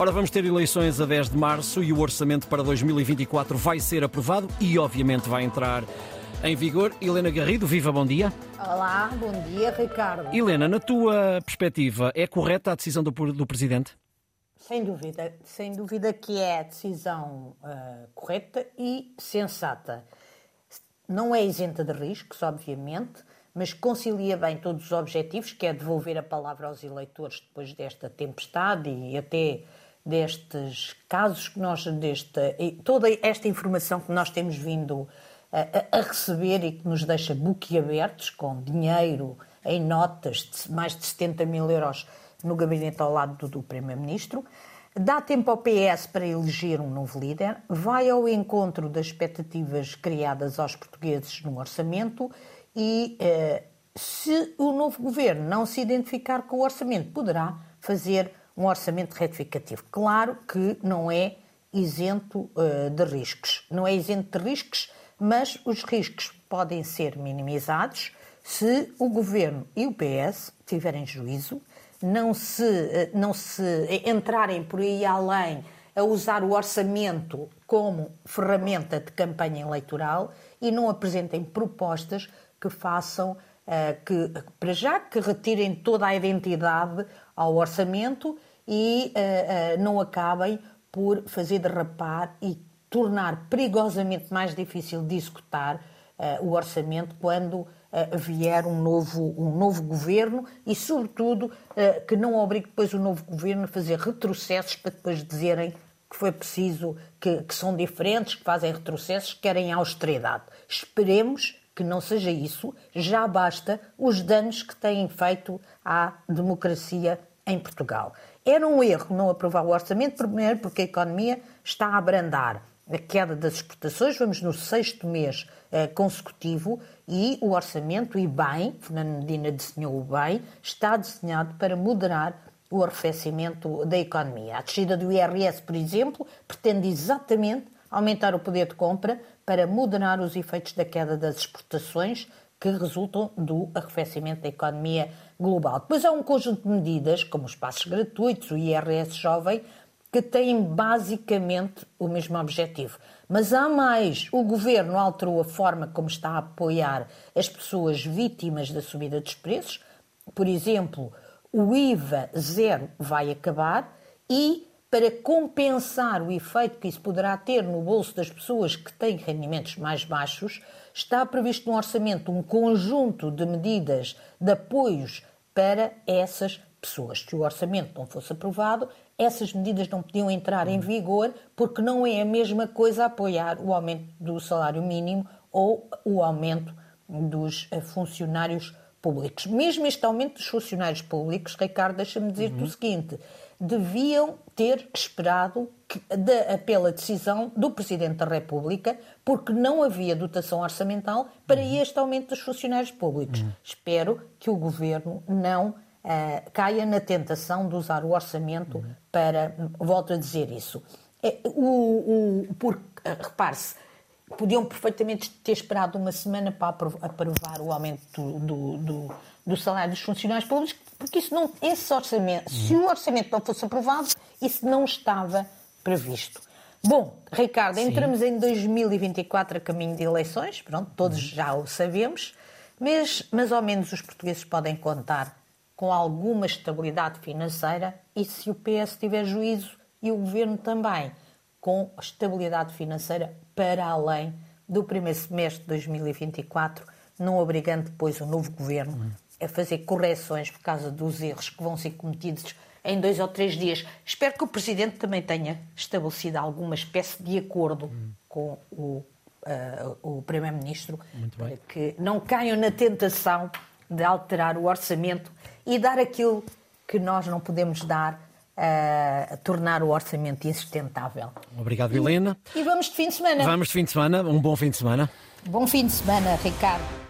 Ora, vamos ter eleições a 10 de março e o orçamento para 2024 vai ser aprovado e, obviamente, vai entrar em vigor. Helena Garrido, viva, bom dia. Olá, bom dia, Ricardo. Helena, na tua perspectiva, é correta a decisão do, do Presidente? Sem dúvida, sem dúvida que é a decisão uh, correta e sensata. Não é isenta de riscos, obviamente, mas concilia bem todos os objetivos, que é devolver a palavra aos eleitores depois desta tempestade e até destes casos que nós, desta, toda esta informação que nós temos vindo a, a receber e que nos deixa boquiabertos, com dinheiro em notas de mais de 70 mil euros no gabinete ao lado do, do Primeiro-Ministro. Dá tempo ao PS para eleger um novo líder, vai ao encontro das expectativas criadas aos portugueses no orçamento e, eh, se o novo governo não se identificar com o orçamento, poderá fazer um orçamento retificativo. Claro que não é isento uh, de riscos. Não é isento de riscos, mas os riscos podem ser minimizados se o governo e o PS tiverem juízo, não se, uh, não se entrarem por aí além a usar o orçamento como ferramenta de campanha eleitoral e não apresentem propostas que façam uh, que, para já, que retirem toda a identidade ao orçamento e uh, uh, não acabem por fazer derrapar e tornar perigosamente mais difícil de executar uh, o orçamento quando vier um novo, um novo governo e, sobretudo, que não obrigue depois o novo governo a fazer retrocessos para depois dizerem que foi preciso, que, que são diferentes, que fazem retrocessos, que querem austeridade. Esperemos que não seja isso, já basta os danos que têm feito à democracia em Portugal. Era um erro não aprovar o orçamento, primeiro porque a economia está a abrandar. A queda das exportações, vamos no sexto mês eh, consecutivo e o orçamento, e bem, Fernando Medina desenhou bem, está desenhado para moderar o arrefecimento da economia. A descida do IRS, por exemplo, pretende exatamente aumentar o poder de compra para moderar os efeitos da queda das exportações, que resultam do arrefecimento da economia global. Depois há um conjunto de medidas, como os passos gratuitos, o IRS jovem, que têm basicamente o mesmo objetivo. Mas há mais. O governo alterou a forma como está a apoiar as pessoas vítimas da subida dos preços. Por exemplo, o IVA zero vai acabar e para compensar o efeito que isso poderá ter no bolso das pessoas que têm rendimentos mais baixos, está previsto no orçamento um conjunto de medidas de apoios para essas pessoas. Se o orçamento não fosse aprovado, essas medidas não podiam entrar em vigor porque não é a mesma coisa apoiar o aumento do salário mínimo ou o aumento dos eh, funcionários públicos. Mesmo este aumento dos funcionários públicos, Ricardo, deixa-me dizer-te uhum. o seguinte: deviam ter esperado que, de, pela decisão do Presidente da República, porque não havia dotação orçamental para uhum. este aumento dos funcionários públicos. Uhum. Espero que o Governo não uh, caia na tentação de usar o orçamento uhum. para. Volto a dizer isso. É, o, o, porque, uh, repare-se, podiam perfeitamente ter esperado uma semana para aprovar o aumento do, do, do, salário dos funcionários públicos, porque isso não, esse orçamento, se o orçamento não fosse aprovado, isso não estava previsto. Bom, Ricardo, Sim. entramos em 2024 a caminho de eleições, pronto, todos já o sabemos, mas mais ou menos os portugueses podem contar com alguma estabilidade financeira e se o PS tiver juízo e o governo também com estabilidade financeira para além do primeiro semestre de 2024, não obrigando depois o novo governo a fazer correções por causa dos erros que vão ser cometidos em dois ou três dias. Espero que o Presidente também tenha estabelecido alguma espécie de acordo hum. com o, uh, o Primeiro-Ministro para que não caiam na tentação de alterar o orçamento e dar aquilo que nós não podemos dar a tornar o orçamento insustentável. Obrigado, Helena. E, e vamos de fim de semana. Vamos de fim de semana. Um bom fim de semana. Bom fim de semana, Ricardo.